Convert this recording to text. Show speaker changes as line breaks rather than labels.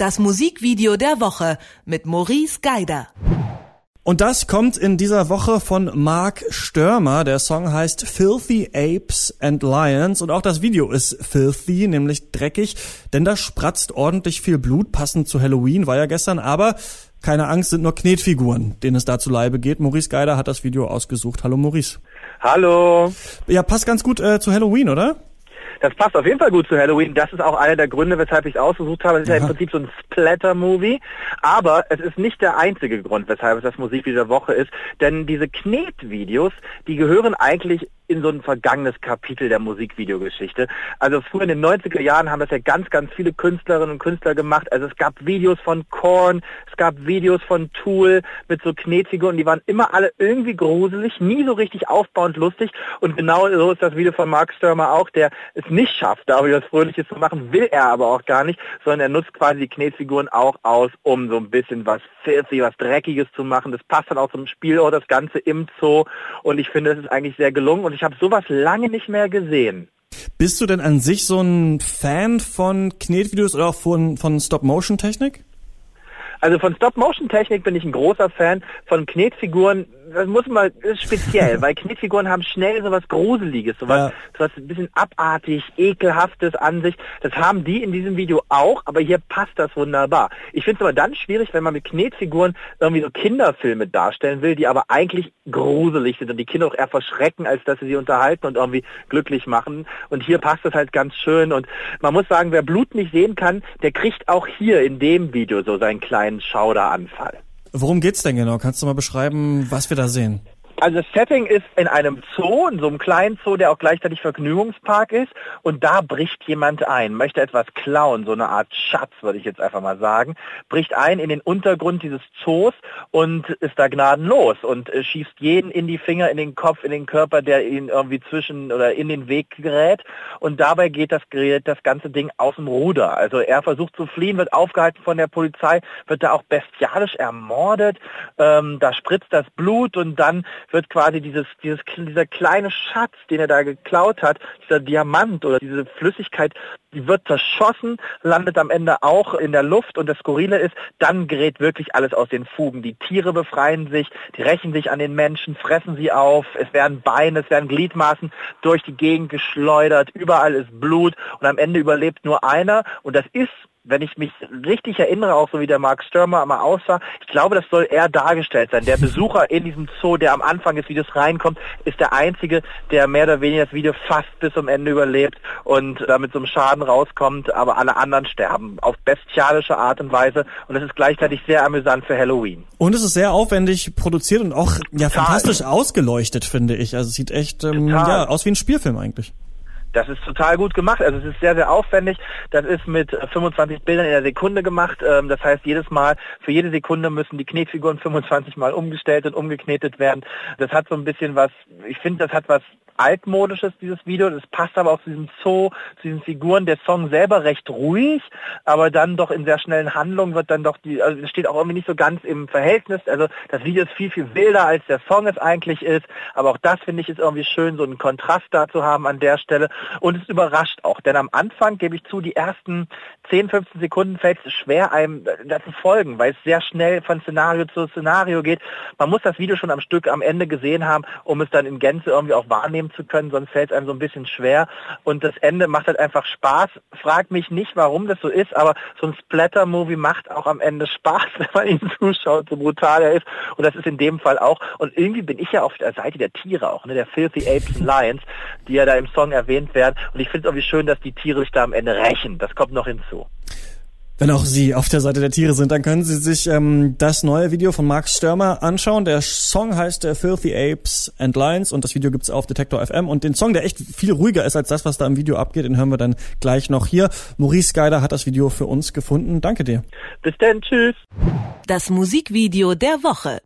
Das Musikvideo der Woche mit Maurice Geider.
Und das kommt in dieser Woche von Mark Störmer. Der Song heißt Filthy Apes and Lions und auch das Video ist filthy, nämlich dreckig, denn da spratzt ordentlich viel Blut, passend zu Halloween, war ja gestern, aber keine Angst, sind nur Knetfiguren, denen es da zu Leibe geht. Maurice Geider hat das Video ausgesucht. Hallo Maurice.
Hallo.
Ja, passt ganz gut äh, zu Halloween, oder?
Das passt auf jeden Fall gut zu Halloween. Das ist auch einer der Gründe, weshalb ich es ausgesucht habe. Es ist ja im Prinzip so ein Splatter-Movie. Aber es ist nicht der einzige Grund, weshalb es das Musikvideo der Woche ist. Denn diese Knetvideos, die gehören eigentlich in so ein vergangenes Kapitel der Musikvideogeschichte. Also früher in den 90er Jahren haben das ja ganz, ganz viele Künstlerinnen und Künstler gemacht. Also es gab Videos von Korn, es gab Videos von Tool mit so Knetfiguren, die waren immer alle irgendwie gruselig, nie so richtig aufbauend lustig. Und genau so ist das Video von Mark Stürmer auch, der es nicht schafft, da was Fröhliches zu machen, will er aber auch gar nicht, sondern er nutzt quasi die Knetfiguren auch aus, um so ein bisschen was filthy, was Dreckiges zu machen. Das passt dann auch zum Spiel, auch das Ganze im Zoo. Und ich finde, es ist eigentlich sehr gelungen. Und ich habe sowas lange nicht mehr gesehen.
Bist du denn an sich so ein Fan von Knetvideos oder auch von, von Stop-Motion-Technik?
Also von Stop-Motion-Technik bin ich ein großer Fan. Von Knetfiguren das muss man, das ist speziell, weil Knetfiguren haben schnell sowas Gruseliges, sowas, ja. sowas ein bisschen abartig, ekelhaftes an sich. Das haben die in diesem Video auch, aber hier passt das wunderbar. Ich finde es aber dann schwierig, wenn man mit Knetfiguren irgendwie so Kinderfilme darstellen will, die aber eigentlich gruselig sind und die Kinder auch eher verschrecken, als dass sie sie unterhalten und irgendwie glücklich machen. Und hier passt das halt ganz schön und man muss sagen, wer Blut nicht sehen kann, der kriegt auch hier in dem Video so seinen kleinen Schauderanfall.
Worum geht's denn genau? Kannst du mal beschreiben, was wir da sehen?
Also das Setting ist in einem Zoo, in so einem kleinen Zoo, der auch gleichzeitig Vergnügungspark ist. Und da bricht jemand ein, möchte etwas klauen, so eine Art Schatz, würde ich jetzt einfach mal sagen, bricht ein in den Untergrund dieses Zoos und ist da gnadenlos und äh, schießt jeden in die Finger, in den Kopf, in den Körper, der ihn irgendwie zwischen oder in den Weg gerät. Und dabei geht das, das ganze Ding aus dem Ruder. Also er versucht zu fliehen, wird aufgehalten von der Polizei, wird da auch bestialisch ermordet. Ähm, da spritzt das Blut und dann wird quasi dieses, dieses, dieser kleine Schatz, den er da geklaut hat, dieser Diamant oder diese Flüssigkeit, die wird zerschossen, landet am Ende auch in der Luft und das Skurrile ist, dann gerät wirklich alles aus den Fugen. Die Tiere befreien sich, die rächen sich an den Menschen, fressen sie auf, es werden Beine, es werden Gliedmaßen durch die Gegend geschleudert, überall ist Blut und am Ende überlebt nur einer und das ist wenn ich mich richtig erinnere, auch so wie der Mark Stürmer mal aussah, ich glaube, das soll eher dargestellt sein. Der Besucher in diesem Zoo, der am Anfang des Videos reinkommt, ist der Einzige, der mehr oder weniger das Video fast bis zum Ende überlebt und da mit so einem Schaden rauskommt, aber alle anderen sterben auf bestialische Art und Weise und es ist gleichzeitig sehr amüsant für Halloween.
Und es ist sehr aufwendig produziert und auch ja, fantastisch ausgeleuchtet, finde ich. Also es sieht echt ähm, ja, aus wie ein Spielfilm eigentlich.
Das ist total gut gemacht. Also es ist sehr, sehr aufwendig. Das ist mit 25 äh, Bildern in der Sekunde gemacht. Ähm, das heißt, jedes Mal, für jede Sekunde müssen die Knetfiguren 25 Mal umgestellt und umgeknetet werden. Das hat so ein bisschen was, ich finde, das hat was altmodisches, dieses Video. Das passt aber auch zu diesem Zoo, zu diesen Figuren. Der Song selber recht ruhig, aber dann doch in sehr schnellen Handlungen wird dann doch die, also steht auch irgendwie nicht so ganz im Verhältnis. Also das Video ist viel, viel wilder, als der Song es eigentlich ist. Aber auch das finde ich ist irgendwie schön, so einen Kontrast da zu haben an der Stelle. Und es überrascht auch, denn am Anfang gebe ich zu, die ersten 10, 15 Sekunden fällt es schwer, einem dazu folgen, weil es sehr schnell von Szenario zu Szenario geht. Man muss das Video schon am Stück am Ende gesehen haben, um es dann in Gänze irgendwie auch wahrnehmen zu können, sonst fällt es einem so ein bisschen schwer. Und das Ende macht halt einfach Spaß. Frag mich nicht, warum das so ist, aber so ein Splatter-Movie macht auch am Ende Spaß, wenn man ihn zuschaut, so brutal er ist. Und das ist in dem Fall auch. Und irgendwie bin ich ja auf der Seite der Tiere auch, ne, der Filthy Apes and Lions, die ja da im Song erwähnt werden. Und ich finde es irgendwie schön, dass die Tiere sich da am Ende rächen. Das kommt noch hinzu.
Wenn auch Sie auf der Seite der Tiere sind, dann können Sie sich ähm, das neue Video von Mark Stürmer anschauen. Der Song heißt äh, Filthy Apes and Lions und das Video gibt's auf Detektor FM. Und den Song, der echt viel ruhiger ist als das, was da im Video abgeht, den hören wir dann gleich noch hier. Maurice Geider hat das Video für uns gefunden. Danke dir.
Bis dann, tschüss.
Das Musikvideo der Woche.